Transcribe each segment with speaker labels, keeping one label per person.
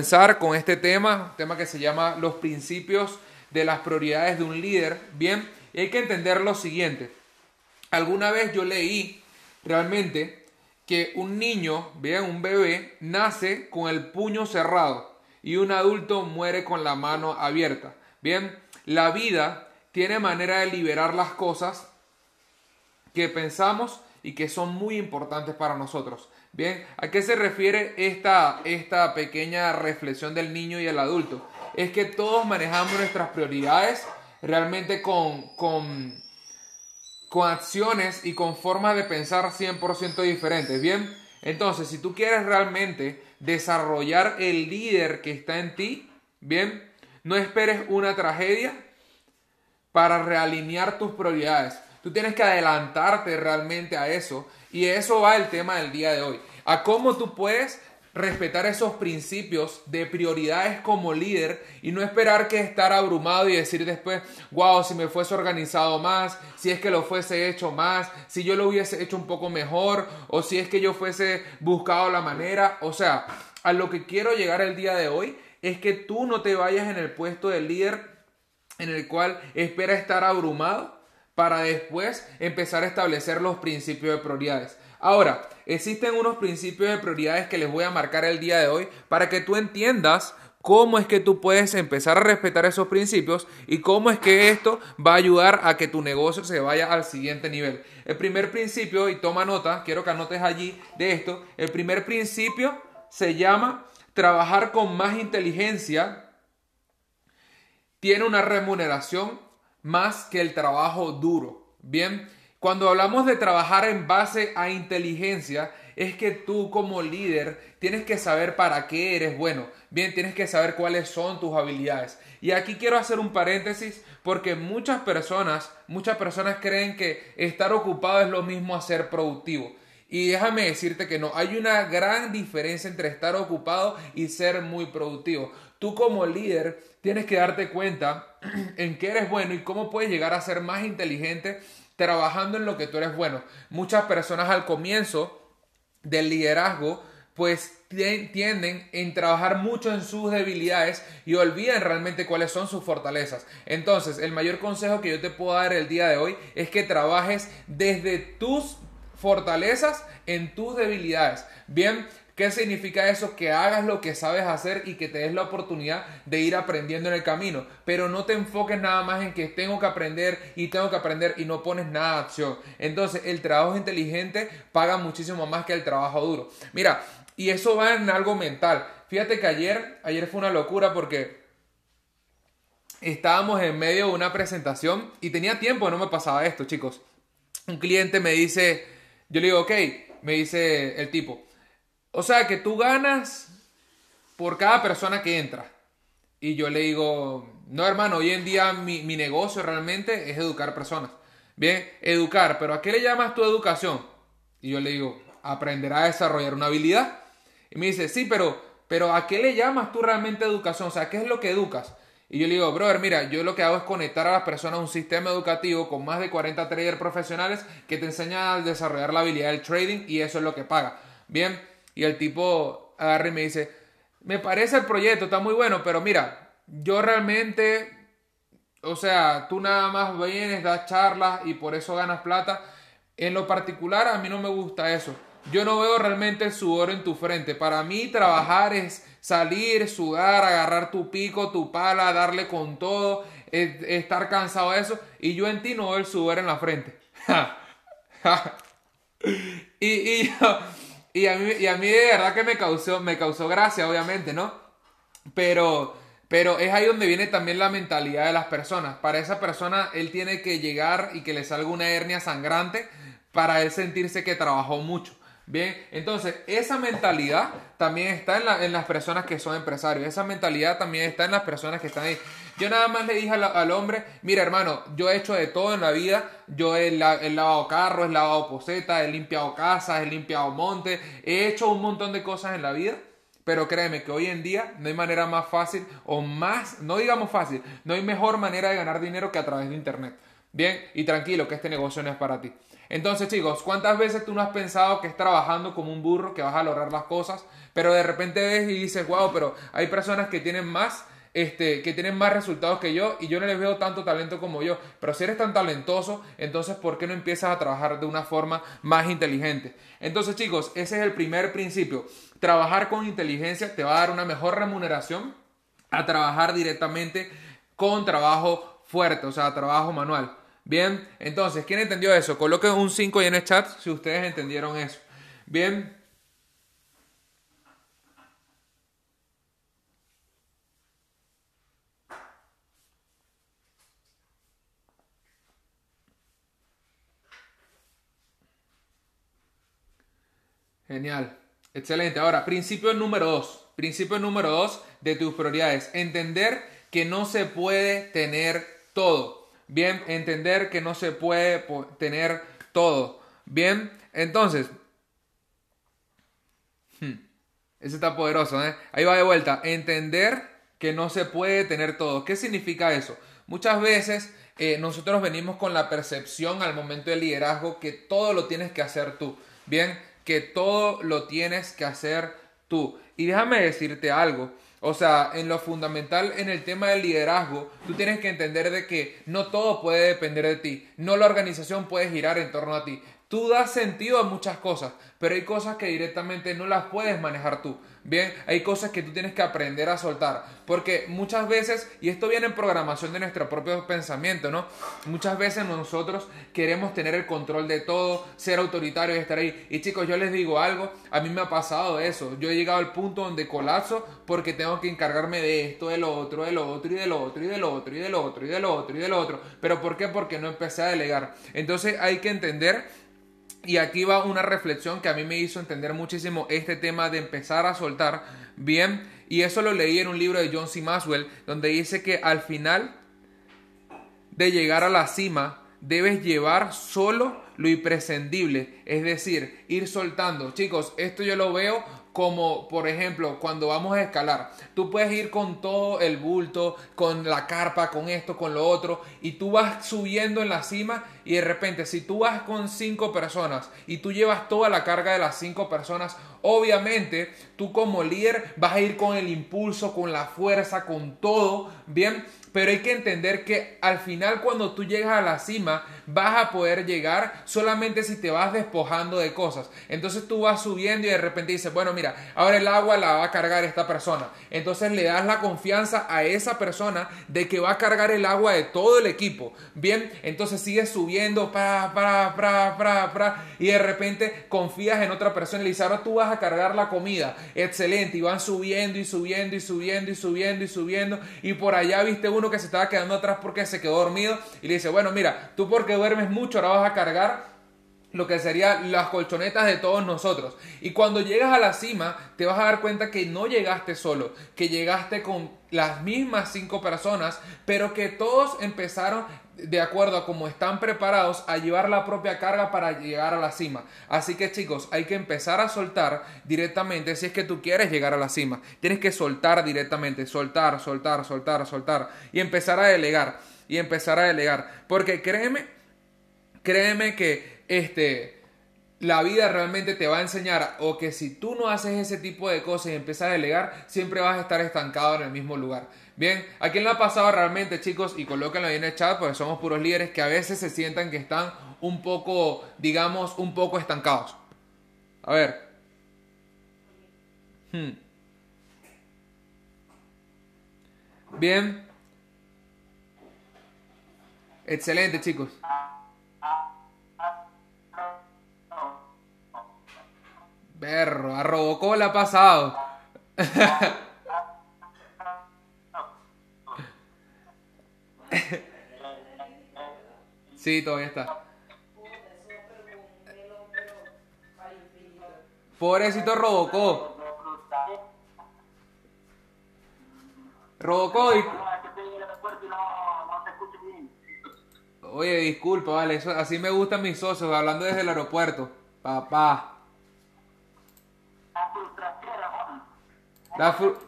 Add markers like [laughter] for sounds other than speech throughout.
Speaker 1: comenzar con este tema, tema que se llama los principios de las prioridades de un líder. Bien, hay que entender lo siguiente. Alguna vez yo leí realmente que un niño, vean, un bebé, nace con el puño cerrado y un adulto muere con la mano abierta. Bien, la vida tiene manera de liberar las cosas que pensamos y que son muy importantes para nosotros. Bien, ¿a qué se refiere esta, esta pequeña reflexión del niño y el adulto? Es que todos manejamos nuestras prioridades realmente con, con, con acciones y con formas de pensar 100% diferentes. Bien, entonces si tú quieres realmente desarrollar el líder que está en ti, bien, no esperes una tragedia para realinear tus prioridades. Tú tienes que adelantarte realmente a eso. Y eso va el tema del día de hoy. A cómo tú puedes respetar esos principios de prioridades como líder y no esperar que estar abrumado y decir después, wow, si me fuese organizado más, si es que lo fuese hecho más, si yo lo hubiese hecho un poco mejor o si es que yo fuese buscado la manera. O sea, a lo que quiero llegar el día de hoy es que tú no te vayas en el puesto de líder en el cual espera estar abrumado para después empezar a establecer los principios de prioridades. Ahora, existen unos principios de prioridades que les voy a marcar el día de hoy para que tú entiendas cómo es que tú puedes empezar a respetar esos principios y cómo es que esto va a ayudar a que tu negocio se vaya al siguiente nivel. El primer principio, y toma nota, quiero que anotes allí de esto, el primer principio se llama trabajar con más inteligencia, tiene una remuneración más que el trabajo duro. Bien, cuando hablamos de trabajar en base a inteligencia, es que tú como líder tienes que saber para qué eres bueno. Bien, tienes que saber cuáles son tus habilidades. Y aquí quiero hacer un paréntesis porque muchas personas, muchas personas creen que estar ocupado es lo mismo a ser productivo. Y déjame decirte que no, hay una gran diferencia entre estar ocupado y ser muy productivo. Tú como líder tienes que darte cuenta [clears throat] en qué eres bueno y cómo puedes llegar a ser más inteligente trabajando en lo que tú eres bueno. Muchas personas al comienzo del liderazgo pues tienden en trabajar mucho en sus debilidades y olvidan realmente cuáles son sus fortalezas. Entonces, el mayor consejo que yo te puedo dar el día de hoy es que trabajes desde tus fortalezas en tus debilidades. Bien, ¿Qué significa eso? Que hagas lo que sabes hacer y que te des la oportunidad de ir aprendiendo en el camino. Pero no te enfoques nada más en que tengo que aprender y tengo que aprender y no pones nada de acción. Entonces el trabajo inteligente paga muchísimo más que el trabajo duro. Mira, y eso va en algo mental. Fíjate que ayer, ayer fue una locura porque estábamos en medio de una presentación y tenía tiempo, no me pasaba esto, chicos. Un cliente me dice, yo le digo, ok, me dice el tipo, o sea que tú ganas por cada persona que entra. Y yo le digo, no hermano, hoy en día mi, negocio realmente es educar personas. Bien, educar, pero ¿a qué le llamas tu educación? Y yo le digo, aprender a desarrollar una habilidad. Y me dice, sí, pero, pero ¿a qué le llamas tú realmente educación? O sea, ¿qué es lo que educas? Y yo le digo, brother, mira, yo lo que hago es conectar a las personas a un sistema educativo con más de 40 traders profesionales que te enseña a desarrollar la habilidad del trading y eso es lo que paga. Bien, y el tipo agarra y me dice, me parece el proyecto, está muy bueno, pero mira, yo realmente, o sea, tú nada más vienes, das charlas y por eso ganas plata. En lo particular, a mí no me gusta eso. Yo no veo realmente el sudor en tu frente. Para mí trabajar es salir, sudar, agarrar tu pico, tu pala, darle con todo, estar cansado de eso. Y yo en ti no veo el sudor en la frente. [laughs] y, y yo, y a mí, y a mí de verdad que me causó, me causó gracia, obviamente, ¿no? Pero, pero es ahí donde viene también la mentalidad de las personas. Para esa persona, él tiene que llegar y que le salga una hernia sangrante para él sentirse que trabajó mucho. Bien, entonces esa mentalidad también está en, en, las personas que son empresarios, esa mentalidad también está en las personas que están ahí. Yo nada más le dije al, hombre, mira hermano, yo he hecho de todo en la vida, yo he, he lavado carros, he lavado posetas, he limpiado casas, he limpiado montes, he hecho un montón de cosas en la vida, pero créeme que hoy en día no hay manera más fácil o más, no digamos fácil, no hay mejor manera de ganar dinero que a través de internet. Bien, y tranquilo que este negocio no es para ti. Entonces, chicos, ¿cuántas veces tú no has pensado que es trabajando como un burro, que vas a lograr las cosas, pero de repente ves y dices, wow, pero hay personas que tienen más este, que tienen más resultados que yo y yo no les veo tanto talento como yo. Pero si eres tan talentoso, entonces ¿por qué no empiezas a trabajar de una forma más inteligente? Entonces chicos, ese es el primer principio. Trabajar con inteligencia te va a dar una mejor remuneración a trabajar directamente con trabajo fuerte, o sea, trabajo manual. Bien, entonces, ¿quién entendió eso? Coloquen un 5 ahí en el chat si ustedes entendieron eso. Bien, Genial. Excelente. Ahora, principio número dos. Principio número dos de tus prioridades. Entender que no se puede tener todo. Bien, entender que no se puede tener todo. Bien, entonces. Hmm, ese está poderoso, ¿eh? Ahí va de vuelta. Entender que no se puede tener todo. ¿Qué significa eso? Muchas veces eh, nosotros venimos con la percepción al momento del liderazgo que todo lo tienes que hacer tú. Bien, que todo lo tienes que hacer tú. Y déjame decirte algo. O sea, en lo fundamental en el tema del liderazgo, tú tienes que entender de que no todo puede depender de ti, no la organización puede girar en torno a ti. Tú das sentido a muchas cosas, pero hay cosas que directamente no las puedes manejar tú. Bien, hay cosas que tú tienes que aprender a soltar, porque muchas veces, y esto viene en programación de nuestro propio pensamiento, ¿no? Muchas veces nosotros queremos tener el control de todo, ser autoritario y estar ahí. Y chicos, yo les digo algo, a mí me ha pasado eso. Yo he llegado al punto donde colapso porque tengo que encargarme de esto, de lo otro, de lo otro y de lo otro y de lo otro y de lo otro y de lo otro y de lo otro. Pero ¿por qué? Porque no empecé a delegar. Entonces hay que entender y aquí va una reflexión que a mí me hizo entender muchísimo este tema de empezar a soltar bien. Y eso lo leí en un libro de John C. Maxwell, donde dice que al final de llegar a la cima, debes llevar solo lo imprescindible, es decir, ir soltando. Chicos, esto yo lo veo como por ejemplo cuando vamos a escalar, tú puedes ir con todo el bulto, con la carpa, con esto, con lo otro, y tú vas subiendo en la cima y de repente si tú vas con cinco personas y tú llevas toda la carga de las cinco personas, obviamente tú como líder vas a ir con el impulso, con la fuerza, con todo, bien, pero hay que entender que al final cuando tú llegas a la cima vas a poder llegar solamente si te vas despojando de cosas. Entonces tú vas subiendo y de repente dices, bueno, mira, ahora el agua la va a cargar esta persona. Entonces le das la confianza a esa persona de que va a cargar el agua de todo el equipo. Bien, entonces sigues subiendo, para, para, para, para, para, y de repente confías en otra persona y le dices, ahora tú vas a cargar la comida. Excelente, y van subiendo y subiendo y subiendo y subiendo y subiendo. Y por allá viste uno que se estaba quedando atrás porque se quedó dormido y le dice, bueno, mira, tú porque duermes mucho ahora vas a cargar lo que serían las colchonetas de todos nosotros. Y cuando llegas a la cima, te vas a dar cuenta que no llegaste solo, que llegaste con las mismas cinco personas, pero que todos empezaron de acuerdo a cómo están preparados a llevar la propia carga para llegar a la cima. Así que chicos, hay que empezar a soltar directamente si es que tú quieres llegar a la cima. Tienes que soltar directamente, soltar, soltar, soltar, soltar y empezar a delegar y empezar a delegar. Porque créeme, créeme que este, la vida realmente te va a enseñar o que si tú no haces ese tipo de cosas y empiezas a delegar, siempre vas a estar estancado en el mismo lugar. Bien, ¿a quién le ha pasado realmente, chicos? Y colóquenlo ahí en el chat, porque somos puros líderes que a veces se sientan que están un poco, digamos, un poco estancados. A ver. Hmm. Bien. Excelente, chicos. Perro, a Robocop le ha pasado. sí, todavía está. Pobrecito Robocop. Robocop. Oye, disculpa, vale, eso, así me gustan mis socios, hablando desde el aeropuerto. Papá. La, fru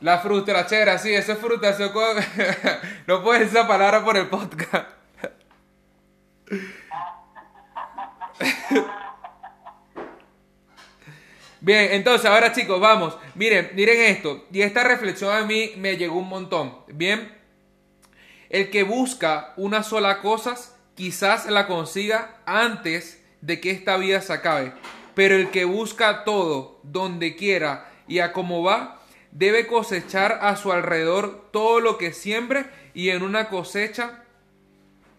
Speaker 1: la frustrachera, sí, eso es frustración. [laughs] no puedes decir esa palabra por el podcast. [laughs] Bien, entonces ahora chicos, vamos. Miren, miren esto. Y esta reflexión a mí me llegó un montón. Bien, el que busca una sola cosa, quizás la consiga antes de que esta vida se acabe. Pero el que busca todo, donde quiera, y a cómo va, debe cosechar a su alrededor todo lo que siembre y en una cosecha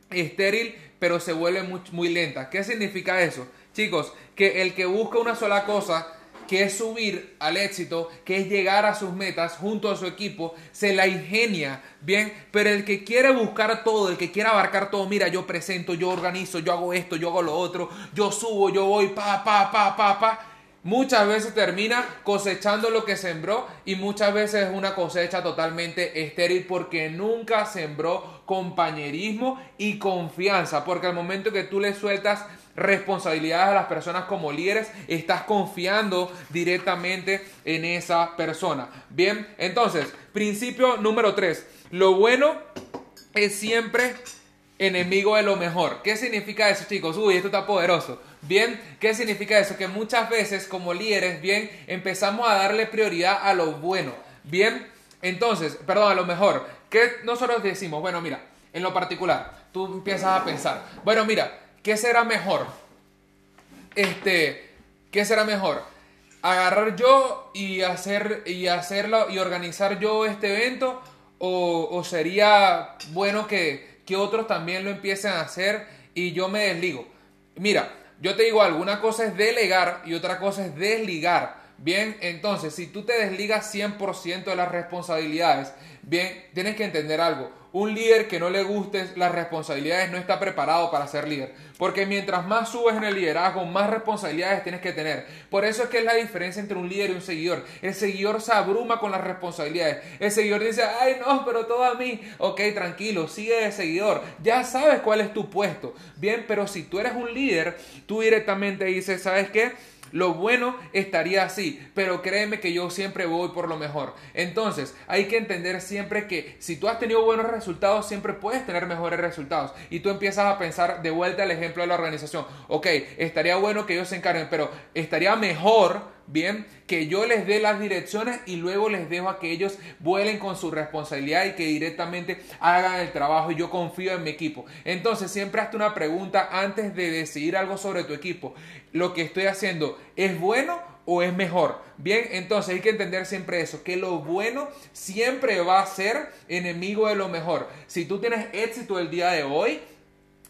Speaker 1: estéril, pero se vuelve muy, muy lenta. ¿Qué significa eso? Chicos, que el que busca una sola cosa, que es subir al éxito, que es llegar a sus metas junto a su equipo, se la ingenia, bien, pero el que quiere buscar todo, el que quiere abarcar todo, mira, yo presento, yo organizo, yo hago esto, yo hago lo otro, yo subo, yo voy, pa, pa, pa, pa, pa, muchas veces termina cosechando lo que sembró y muchas veces es una cosecha totalmente estéril porque nunca sembró compañerismo y confianza, porque al momento que tú le sueltas responsabilidades a las personas como líderes, estás confiando directamente en esa persona. Bien, entonces, principio número 3. Lo bueno es siempre enemigo de lo mejor. ¿Qué significa eso, chicos? Uy, esto está poderoso. Bien, ¿qué significa eso? Que muchas veces como líderes, bien, empezamos a darle prioridad a lo bueno. Bien, entonces, perdón, a lo mejor. ¿Qué nosotros decimos? Bueno, mira, en lo particular, tú empiezas a pensar, bueno, mira, ¿qué será mejor? Este, ¿qué será mejor? Agarrar yo y hacer y hacerlo y organizar yo este evento o, sería bueno que, que otros también lo empiecen a hacer y yo me desligo. Mira, yo te digo algo, una cosa es delegar y otra cosa es desligar. Bien, entonces, si tú te desligas 100% de las responsabilidades, bien, tienes que entender algo. Un líder que no le guste las responsabilidades no está preparado para ser líder. Porque mientras más subes en el liderazgo, más responsabilidades tienes que tener. Por eso es que es la diferencia entre un líder y un seguidor. El seguidor se abruma con las responsabilidades. El seguidor dice, ay no, pero todo a mí. Ok, tranquilo, sigue de seguidor. Ya sabes cuál es tu puesto. Bien, pero si tú eres un líder, tú directamente dices, ¿sabes qué? Lo bueno estaría así, pero créeme que yo siempre voy por lo mejor. Entonces, hay que entender siempre que si tú has tenido buenos resultados, siempre puedes tener mejores resultados. Y tú empiezas a pensar de vuelta al ejemplo de la organización. Ok, estaría bueno que ellos se encarguen, pero estaría mejor bien, que yo les dé las direcciones y luego les dejo a que ellos vuelen con su responsabilidad y que directamente hagan el trabajo yo confío en mi equipo. Entonces siempre hazte una pregunta antes de decidir algo sobre tu equipo. ¿Lo que estoy haciendo es bueno o es mejor? Bien, entonces hay que entender siempre eso, que lo bueno siempre va a ser enemigo de lo mejor. Si tú tienes éxito el día de hoy,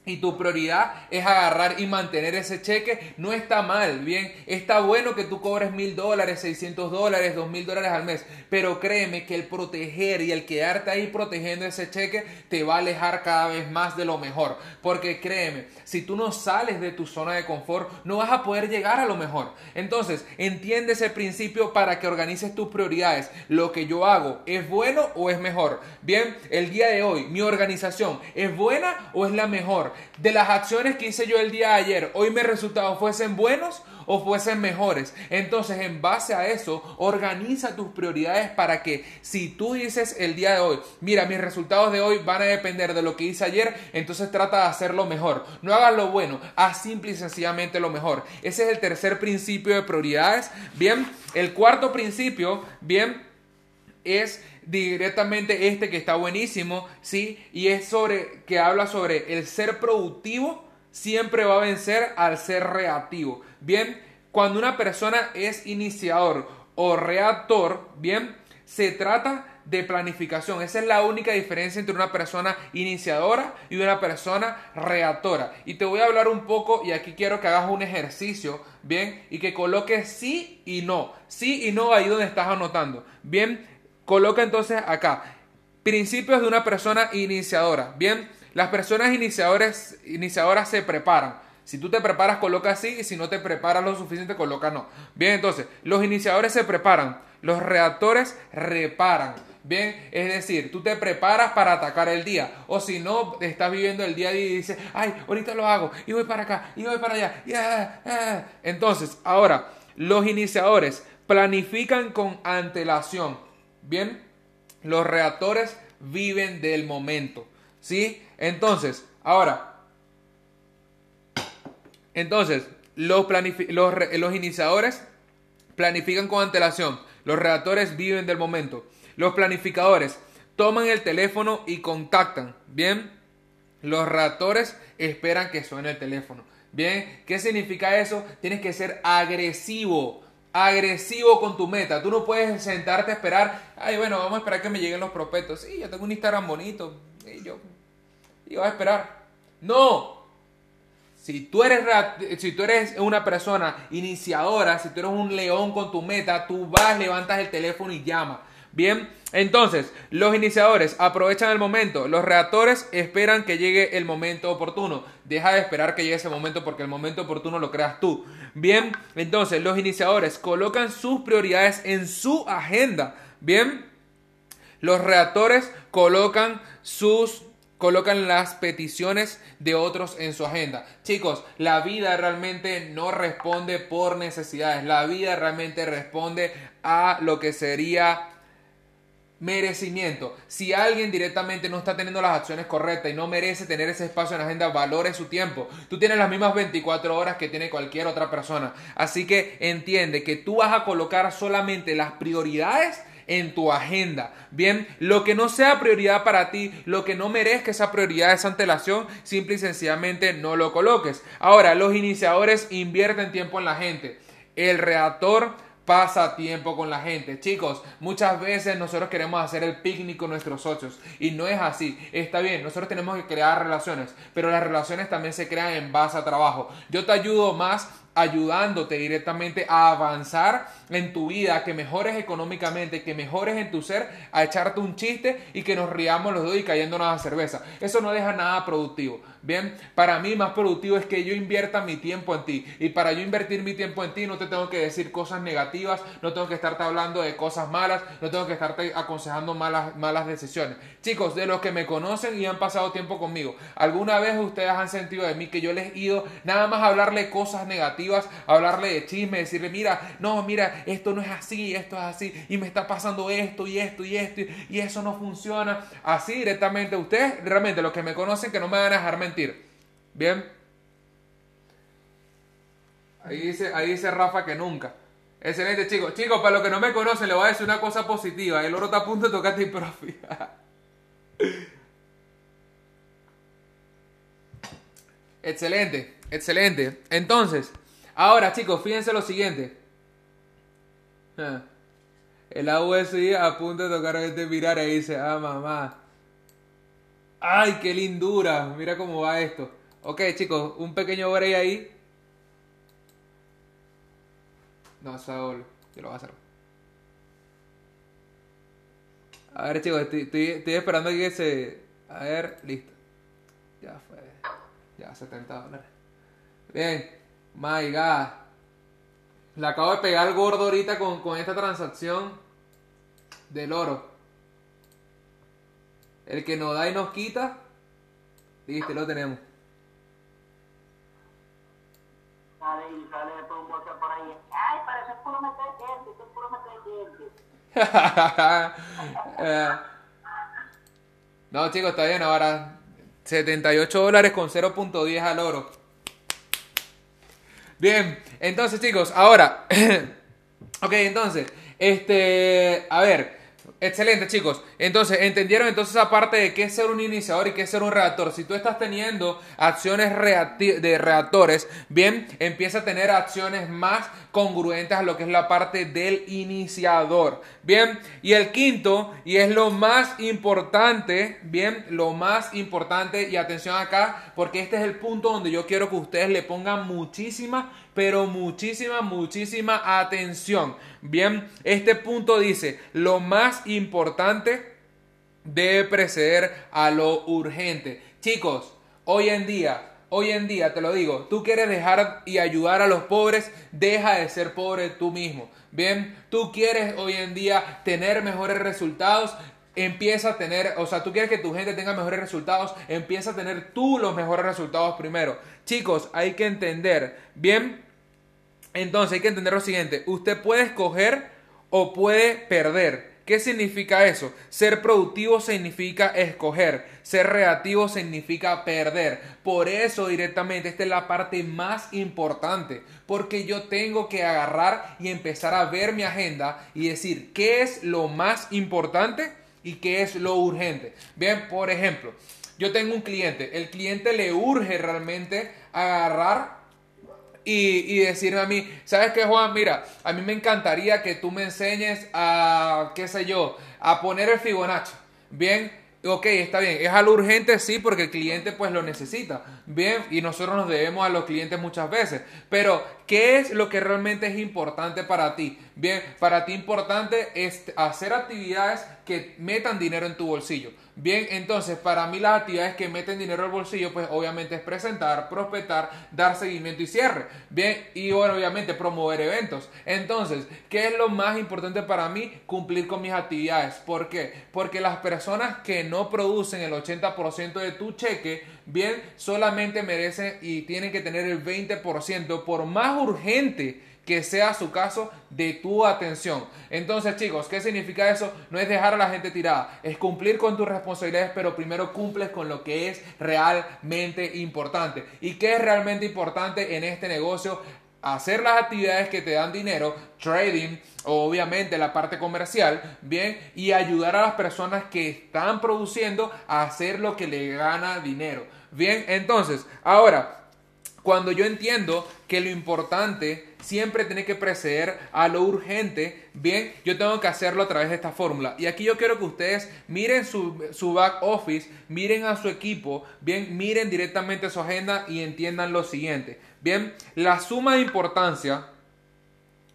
Speaker 1: y tu prioridad es agarrar y mantener ese cheque, no está mal, bien, está bueno que tú cobres mil dólares, 600 dólares, dos mil dólares al mes, pero créeme que el proteger y el quedarte ahí protegiendo ese cheque te va a alejar cada vez más de lo mejor, porque créeme, si tú no sales de tu zona de confort, no vas a poder llegar a lo mejor. Entonces, entiende ese principio para que organices tus prioridades. Lo que yo hago, ¿es bueno o es mejor? Bien, el día de hoy, mi organización, ¿es buena o es la mejor? De las acciones que hice yo el día de ayer, hoy mis resultados fuesen buenos o fuesen mejores. Entonces, en base a eso, organiza tus prioridades para que si tú dices el día de hoy, mira, mis resultados de hoy van a depender de lo que hice ayer, entonces trata de hacerlo mejor. No hagas lo bueno, haz simple y sencillamente lo mejor. Ese es el tercer principio de prioridades. Bien, el cuarto principio, bien, es directamente este que está buenísimo, ¿sí? Y es sobre, que habla sobre el ser productivo siempre va a vencer al ser reactivo. Bien, cuando una persona es iniciador o reactor, bien, se trata de planificación. Esa es la única diferencia entre una persona iniciadora y una persona reactora. Y te voy a hablar un poco, y aquí quiero que hagas un ejercicio, bien, y que coloques sí y no. Sí y no ahí donde estás anotando. Bien, Coloca entonces acá, principios de una persona iniciadora. Bien, las personas iniciadoras, iniciadoras se preparan. Si tú te preparas, coloca sí, y si no te preparas lo suficiente, coloca no. Bien, entonces, los iniciadores se preparan, los reactores reparan. Bien, es decir, tú te preparas para atacar el día. O si no, estás viviendo el día día y dices, ay, ahorita lo hago, y voy para acá, y voy para allá. Yeah, yeah. Entonces, ahora, los iniciadores planifican con antelación. Bien, los reactores viven del momento. ¿Sí? Entonces, ahora, entonces, los, los, los iniciadores planifican con antelación. Los redactores viven del momento. Los planificadores toman el teléfono y contactan. Bien, los redactores esperan que suene el teléfono. Bien, ¿qué significa eso? Tienes que ser agresivo agresivo con tu meta. Tú no puedes sentarte a esperar, ay, bueno, vamos a esperar que me lleguen los prospectos. Sí, yo tengo un Instagram bonito. Y yo, y a esperar. No. Si tú, eres, si tú eres una persona iniciadora, si tú eres un león con tu meta, tú vas, levantas el teléfono y llamas. Bien, entonces, los iniciadores aprovechan el momento, los reactores esperan que llegue el momento oportuno. Deja de esperar que llegue ese momento porque el momento oportuno lo creas tú. Bien, entonces, los iniciadores colocan sus prioridades en su agenda. Bien, los reactores colocan sus colocan las peticiones de otros en su agenda. Chicos, la vida realmente no responde por necesidades, la vida realmente responde a lo que sería merecimiento. Si alguien directamente no está teniendo las acciones correctas y no merece tener ese espacio en la agenda, valore su tiempo. Tú tienes las mismas 24 horas que tiene cualquier otra persona. Así que entiende que tú vas a colocar solamente las prioridades en tu agenda. Bien, lo que no sea prioridad para ti, lo que no merezca esa prioridad, esa antelación, simple y sencillamente no lo coloques. Ahora, los iniciadores invierten tiempo en la gente. El reactor pasa tiempo con la gente. Chicos, muchas veces nosotros queremos hacer el picnic con nuestros socios y no es así. Está bien, nosotros tenemos que crear relaciones, pero las relaciones también se crean en base a trabajo. Yo te ayudo más ayudándote directamente a avanzar en tu vida, que mejores económicamente, que mejores en tu ser, a echarte un chiste y que nos riamos los dos y cayéndonos a cerveza. Eso no deja nada productivo. Bien, para mí más productivo es que yo invierta mi tiempo en ti. Y para yo invertir mi tiempo en ti no te tengo que decir cosas negativas, no tengo que estarte hablando de cosas malas, no tengo que estarte aconsejando malas, malas decisiones. Chicos, de los que me conocen y han pasado tiempo conmigo, ¿alguna vez ustedes han sentido de mí que yo les he ido nada más a hablarle cosas negativas, hablarle de chisme, decirle, mira, no, mira, esto no es así, esto es así, y me está pasando esto y esto y esto, y eso no funciona? Así directamente, ustedes realmente los que me conocen que no me van a dejar mentir Bien. Ahí dice, ahí dice Rafa que nunca. Excelente, chicos. Chicos, para los que no me conocen, le voy a decir una cosa positiva. El oro está a punto de tocarte y profi. [laughs] excelente, excelente. Entonces, ahora, chicos, fíjense lo siguiente. [laughs] El AUSI a punto de tocar este mirar y dice, ah, mamá. ¡Ay, qué lindura! Mira cómo va esto. Ok, chicos, un pequeño break ahí. No, Saúl, yo lo voy a hacer. A ver, chicos, estoy, esperando que se... A ver, listo. Ya fue. Ya, 70 dólares. Bien. My God. Le acabo de pegar gordo ahorita con, con esta transacción del oro. El que nos da y nos quita, listo, lo tenemos. Sale y sale todo un bote por ahí. Ay, parece puro meter gente, es puro meter [laughs] no, chicos, está bien. Ahora 78 dólares con 0.10 al oro. Bien, entonces, chicos, ahora. [coughs] ok, entonces, este. A ver. Excelente, chicos. Entonces, ¿entendieron entonces aparte de qué es ser un iniciador y qué es ser un reactor? Si tú estás teniendo acciones de reactores, bien, empieza a tener acciones más congruentes a lo que es la parte del iniciador. Bien, y el quinto, y es lo más importante, bien, lo más importante, y atención acá, porque este es el punto donde yo quiero que ustedes le pongan muchísima pero muchísima, muchísima atención. Bien, este punto dice, lo más importante debe preceder a lo urgente. Chicos, hoy en día, hoy en día, te lo digo, tú quieres dejar y ayudar a los pobres, deja de ser pobre tú mismo. Bien, tú quieres hoy en día tener mejores resultados, empieza a tener, o sea, tú quieres que tu gente tenga mejores resultados, empieza a tener tú los mejores resultados primero. Chicos, hay que entender, bien, entonces hay que entender lo siguiente, usted puede escoger o puede perder. ¿Qué significa eso? Ser productivo significa escoger, ser reactivo significa perder. Por eso directamente esta es la parte más importante, porque yo tengo que agarrar y empezar a ver mi agenda y decir qué es lo más importante y qué es lo urgente. Bien, por ejemplo, yo tengo un cliente, el cliente le urge realmente agarrar y, decirme a mí, ¿sabes qué, Juan? Mira, a mí me encantaría que tú me enseñes a, qué sé yo, a poner el Fibonacci. Bien, ok, está bien. Es algo urgente, sí, porque el cliente pues lo necesita. Bien, y nosotros nos debemos a los clientes muchas veces. Pero, ¿qué es lo que realmente es importante para ti? Bien, para ti importante es hacer actividades que metan dinero en tu bolsillo. Bien, entonces para mí las actividades que meten dinero al bolsillo, pues obviamente es presentar, prospectar, dar seguimiento y cierre. Bien, y bueno, obviamente promover eventos. Entonces, ¿qué es lo más importante para mí? Cumplir con mis actividades. ¿Por qué? Porque las personas que no producen el 80% de tu cheque, bien, solamente merecen y tienen que tener el 20% por más urgente que sea su caso de tu atención. Entonces, chicos, ¿qué significa eso? No es dejar a la gente tirada, es cumplir con tus responsabilidades, pero primero cumples con lo que es realmente importante. ¿Y qué es realmente importante en este negocio? hacer las actividades que te dan dinero, trading, obviamente la parte comercial, bien, y ayudar a las personas que están produciendo a hacer lo que le gana dinero. Bien, entonces, ahora, cuando yo entiendo que lo importante siempre tiene que preceder a lo urgente, bien, yo tengo que hacerlo a través de esta fórmula. Y aquí yo quiero que ustedes miren su, su back office, miren a su equipo, bien, miren directamente su agenda y entiendan lo siguiente. Bien, la suma de importancia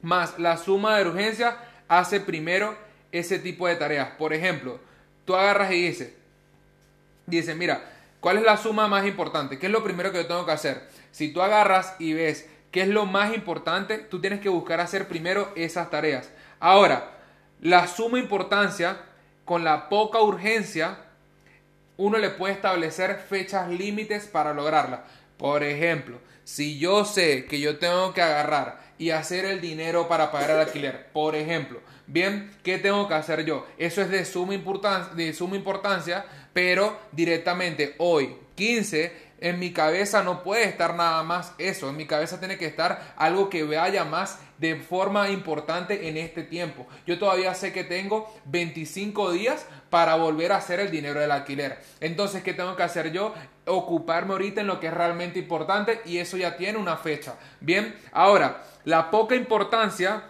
Speaker 1: más la suma de urgencia hace primero ese tipo de tareas. Por ejemplo, tú agarras y dices, dices, mira, ¿cuál es la suma más importante? ¿Qué es lo primero que yo tengo que hacer? Si tú agarras y ves ¿Qué es lo más importante? Tú tienes que buscar hacer primero esas tareas. Ahora, la suma importancia con la poca urgencia, uno le puede establecer fechas límites para lograrla. Por ejemplo, si yo sé que yo tengo que agarrar y hacer el dinero para pagar el alquiler, por ejemplo, bien, ¿qué tengo que hacer yo? Eso es de suma de suma importancia pero directamente hoy, 15, en mi cabeza no puede estar nada más eso, en mi cabeza tiene que estar algo que vaya más de forma importante en este tiempo. Yo todavía sé que tengo 25 días para volver a hacer el dinero del alquiler. Entonces, ¿qué tengo que hacer yo? Ocuparme ahorita en lo que es realmente importante y eso ya tiene una fecha. Bien, ahora, la poca importancia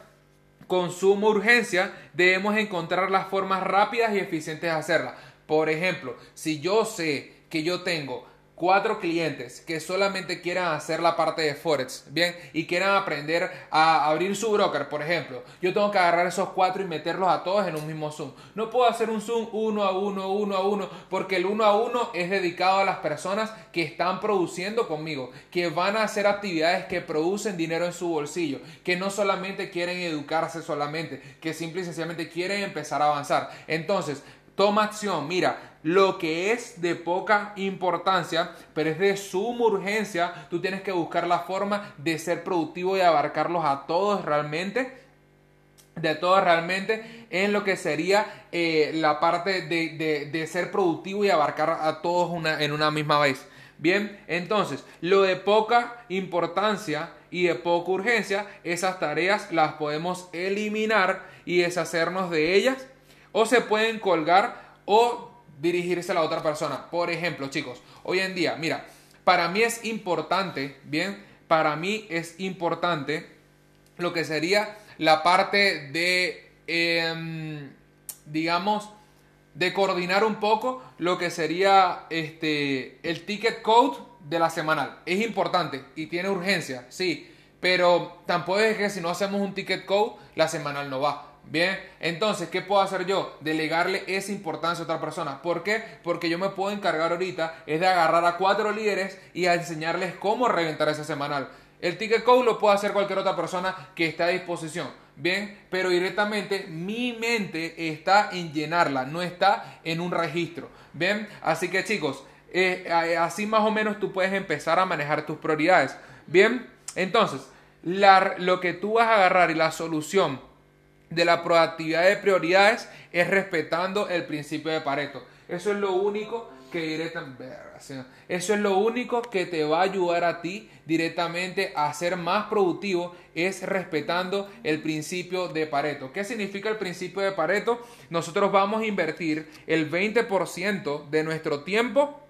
Speaker 1: consumo urgencia, debemos encontrar las formas rápidas y eficientes de hacerla. Por ejemplo, si yo sé que yo tengo cuatro clientes que solamente quieran hacer la parte de Forex, bien, y quieran aprender a abrir su broker, por ejemplo, yo tengo que agarrar esos cuatro y meterlos a todos en un mismo Zoom. No puedo hacer un Zoom uno a uno, uno a uno, porque el uno a uno es dedicado a las personas que están produciendo conmigo, que van a hacer actividades que producen dinero en su bolsillo, que no solamente quieren educarse solamente, que simple y sencillamente quieren empezar a avanzar. Entonces, toma acción, mira, lo que es de poca importancia, pero es de suma urgencia, tú tienes que buscar la forma de ser productivo y abarcarlos a todos realmente de todos realmente en lo que sería eh, la parte de, ser productivo y abarcar a todos una, en una misma vez. Bien, entonces, lo de poca importancia y de poca urgencia, esas tareas las podemos eliminar y deshacernos de ellas o se pueden colgar o dirigirse a la otra persona. Por ejemplo, chicos, hoy en día, mira, para mí es importante, bien, para mí es importante lo que sería la parte de, em, digamos, de coordinar un poco lo que sería este, el ticket code de la semanal. Es importante y tiene urgencia, sí, pero tampoco es que si no hacemos un ticket code, la semanal no va. Bien, entonces, ¿qué puedo hacer yo? Delegarle esa importancia a otra persona. ¿Por qué? Porque yo me puedo encargar ahorita es de agarrar a cuatro líderes y a enseñarles cómo reventar ese semanal. El ticket code lo puede hacer cualquier otra persona que esté a disposición. Bien, pero directamente mi mente está en llenarla, no está en un registro. Bien, así que chicos, eh, así más o menos tú puedes empezar a manejar tus prioridades. Bien, entonces, lo que tú vas a agarrar y la solución de la proactividad de prioridades es respetando el principio de Pareto. Eso es lo único que directamente, eso es lo único que te va a ayudar a ti directamente a ser más productivo es respetando el principio de Pareto. ¿Qué significa el principio de Pareto? Nosotros vamos a invertir el 20% de nuestro tiempo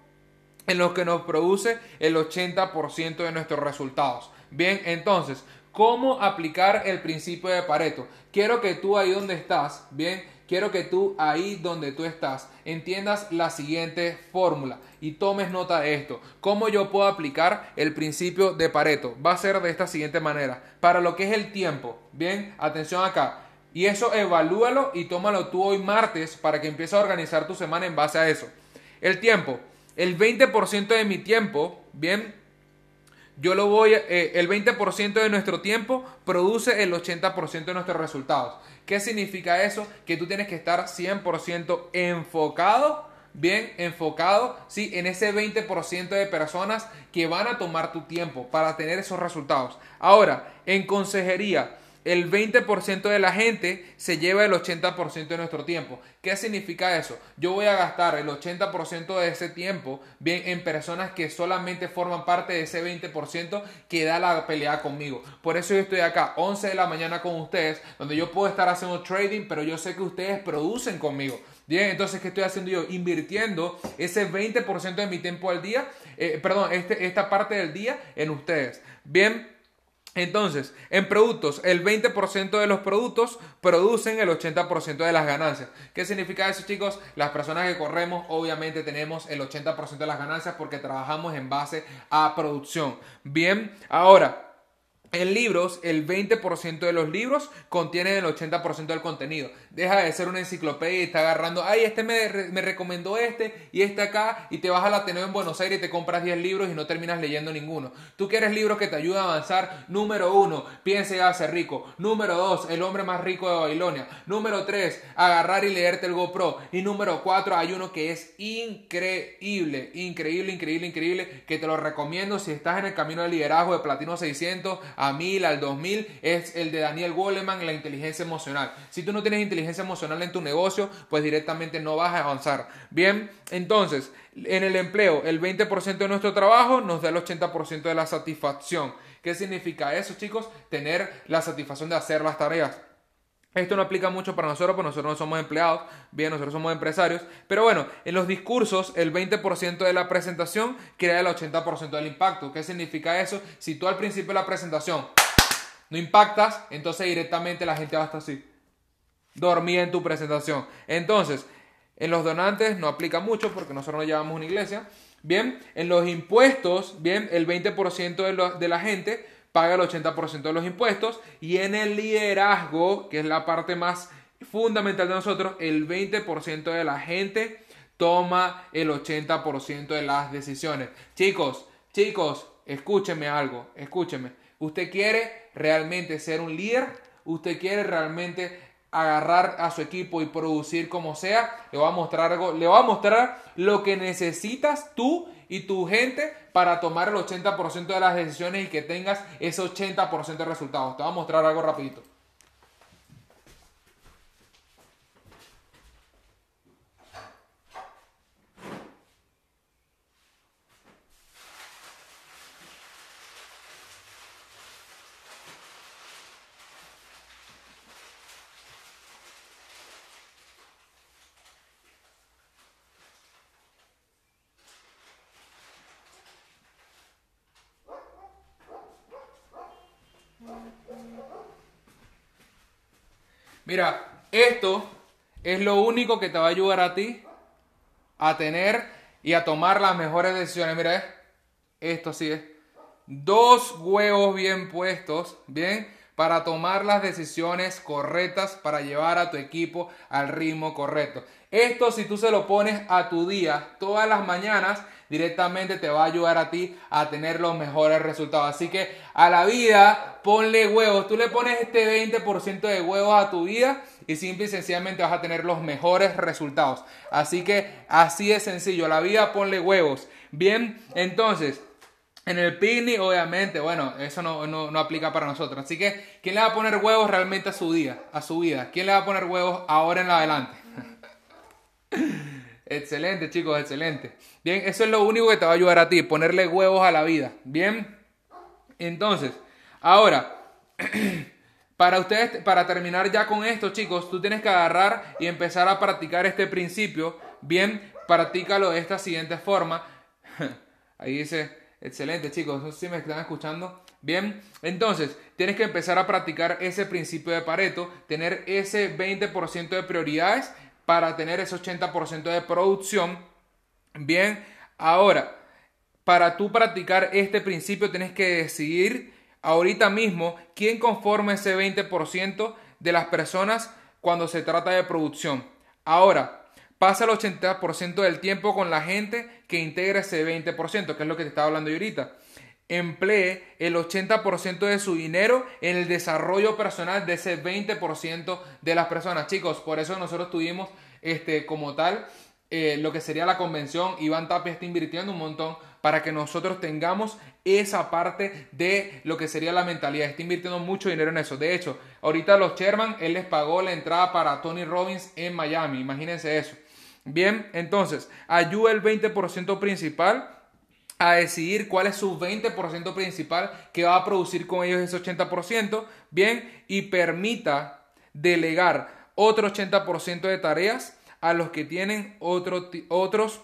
Speaker 1: en lo que nos produce el 80% de nuestros resultados. Bien, entonces, ¿cómo aplicar el principio de Pareto? Quiero que tú ahí donde estás, bien, quiero que tú ahí donde tú estás entiendas la siguiente fórmula y tomes nota de esto. ¿Cómo yo puedo aplicar el principio de Pareto? Va a ser de esta siguiente manera. Para lo que es el tiempo, bien, atención acá. Y eso evalúalo y tómalo tú hoy martes para que empieces a organizar tu semana en base a eso. El tiempo. El 20% de mi tiempo, bien, yo lo voy, eh, el 20% de nuestro tiempo produce el 80% de nuestros resultados. ¿Qué significa eso? Que tú tienes que estar 100% enfocado, bien enfocado, sí, en ese 20% de personas que van a tomar tu tiempo para tener esos resultados. Ahora, en consejería, el 20% de la gente se lleva el 80% de nuestro tiempo. ¿Qué significa eso? Yo voy a gastar el 80% de ese tiempo bien en personas que solamente forman parte de ese 20% que da la pelea conmigo. Por eso yo estoy acá 11 de la mañana con ustedes, donde yo puedo estar haciendo trading, pero yo sé que ustedes producen conmigo. Bien, entonces, ¿qué estoy haciendo yo? Invirtiendo ese 20% de mi tiempo al día, eh, perdón, este, esta parte del día en ustedes. Bien, entonces, en productos, el 20% de los productos producen el 80% de las ganancias. ¿Qué significa eso, chicos? Las personas que corremos, obviamente tenemos el 80% de las ganancias porque trabajamos en base a producción. Bien, ahora, en libros, el 20% de los libros contienen el 80% del contenido. Deja de ser una enciclopedia y está agarrando, ay, este me, me, recomendó este y este acá, y te vas a la Ateneo en Buenos Aires y te compras 10 libros y no terminas leyendo ninguno. Tú quieres libros que te ayuden a avanzar. Número uno, piense y hágase rico. Número dos, el hombre más rico de Babilonia. Número tres, agarrar y leerte el GoPro. Y número cuatro, hay uno que es increíble, increíble, increíble, increíble, que te lo recomiendo si estás en el camino del liderazgo de Platino 600 a 1000, al 2000, es el de Daniel Goleman, la inteligencia emocional. Si tú no tienes inteligencia emocional en tu negocio, pues directamente no vas a avanzar. Bien, entonces, en el empleo, el 20% de nuestro trabajo nos da el 80% de la satisfacción. ¿Qué significa eso, chicos? Tener la satisfacción de hacer las tareas. Esto no aplica mucho para nosotros, porque nosotros no somos empleados, bien, nosotros somos empresarios. Pero bueno, en los discursos, el 20% de la presentación crea el 80% del impacto. ¿Qué significa eso? Si tú al principio de la presentación no impactas, entonces directamente la gente va a estar así, dormida en tu presentación. Entonces, en los donantes no aplica mucho porque nosotros no llevamos una iglesia. Bien, en los impuestos, bien, el 20% de, de la gente paga el 80% de los impuestos y en el liderazgo, que es la parte más fundamental de nosotros, el 20% de la gente toma el 80% de las decisiones. Chicos, chicos, escúchenme algo, escúchenme. Usted quiere realmente ser un líder, usted quiere realmente agarrar a su equipo y producir como sea, le va a mostrar algo, le va a mostrar lo que necesitas tú y tu gente para tomar el 80% de las decisiones y que tengas ese 80% de resultados. Te voy a mostrar algo rapidito. Mira, esto es lo único que te va a ayudar a ti a tener y a tomar las mejores decisiones. Mira, esto sí es. Dos huevos bien puestos, bien, para tomar las decisiones correctas para llevar a tu equipo al ritmo correcto. Esto si tú se lo pones a tu día todas las mañanas, directamente te va a ayudar a ti a tener los mejores resultados. Así que a la vida ponle huevos. Tú le pones este 20% de huevos a tu vida y simple y sencillamente vas a tener los mejores resultados. Así que así es sencillo. A la vida ponle huevos. Bien, entonces, En el picnic, obviamente, bueno, eso no, no, aplica para nosotros. Así que, ¿quién le va a poner huevos realmente a su día, a su vida? ¿Quién le va a poner huevos ahora en adelante? [laughs] excelente, chicos, excelente. Bien, eso es lo único que te va a ayudar a ti, ponerle huevos a la vida. Bien, entonces, ahora, [clears throat] para ustedes, para terminar ya con esto, chicos, tú tienes que agarrar y empezar a practicar este principio. Bien, practícalo de esta siguiente forma. [laughs] Ahí dice Excelente, chicos. Si me están escuchando. Bien, entonces tienes que empezar a practicar ese principio de Pareto, tener ese 20% de prioridades para tener ese 80% de producción. Bien, ahora, para tú practicar este principio tienes que decidir ahorita mismo quién conforma ese 20% de las personas cuando se trata de producción. Ahora, pasa el 80% del tiempo con la gente que integra ese 20%, que es lo que te estaba hablando yo ahorita. Emplee el 80% de su dinero en el desarrollo personal de ese 20% de las personas. Chicos, por eso nosotros tuvimos este, como tal eh, lo que sería la convención. Iván Tapia está invirtiendo un montón para que nosotros tengamos esa parte de lo que sería la mentalidad. Está invirtiendo mucho dinero en eso. De hecho, ahorita los Sherman, él les pagó la entrada para Tony Robbins en Miami. Imagínense eso. Bien, entonces, ayuda el 20% principal a decidir cuál es su 20% principal que va a producir con ellos ese 80%, bien, y permita delegar otro 80% de tareas a los que tienen otro, otros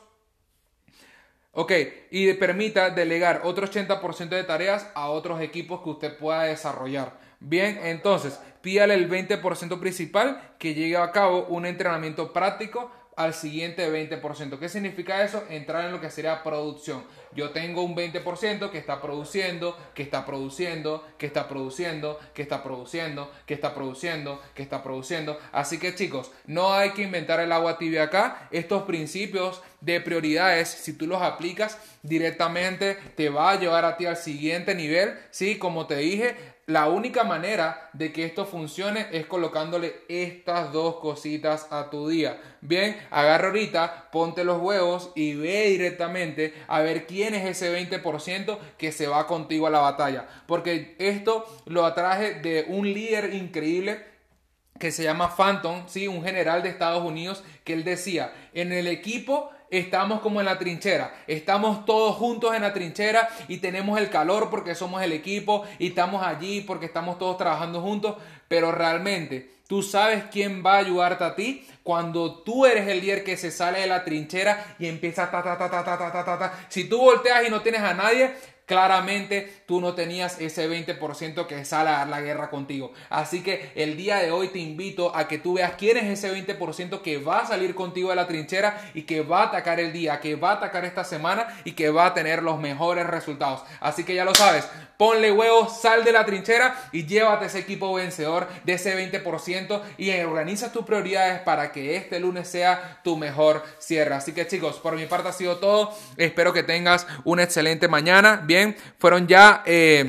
Speaker 1: Ok, y permita delegar otro 80% de tareas a otros equipos que usted pueda desarrollar. Bien, entonces, pídale el 20% principal que llegue a cabo un entrenamiento práctico al siguiente 20%. ¿Qué significa eso? Entrar en lo que sería producción. Yo tengo un 20% que está produciendo, que está produciendo, que está produciendo, que está produciendo, que está produciendo, que está produciendo. Así que chicos, no hay que inventar el agua tibia acá. Estos principios de prioridades, si tú los aplicas directamente, te va a llevar a ti al siguiente nivel. Sí, como te dije, la única manera de que esto funcione es colocándole estas dos cositas a tu día. Bien, agarra ahorita, ponte los huevos y ve directamente a ver quién es ese 20% que se va contigo a la batalla. Porque esto lo atraje de un líder increíble que se llama Phantom, ¿sí? un general de Estados Unidos, que él decía, en el equipo estamos como en la trinchera, estamos todos juntos en la trinchera y tenemos el calor porque somos el equipo y estamos allí porque estamos todos trabajando juntos, pero realmente tú sabes quién va a ayudarte a ti cuando tú eres el líder que se sale de la trinchera y empieza ta ta ta ta ta ta ta ta. Si tú volteas y no tienes a nadie, claramente tú no tenías ese 20% que sale a dar la guerra contigo. Así que el día de hoy te invito a que tú veas quién es ese 20% que va a salir contigo de la trinchera y que va a atacar el día, que va a atacar esta semana y que va a tener los mejores resultados. Así que ya lo sabes, ponle huevos, sal de la trinchera y llévate ese equipo vencedor de ese 20% y organiza tus prioridades para que este lunes sea tu mejor cierre. Así que chicos, por mi parte ha sido todo. Espero que tengas una excelente mañana. Bien, fueron ya... Eh,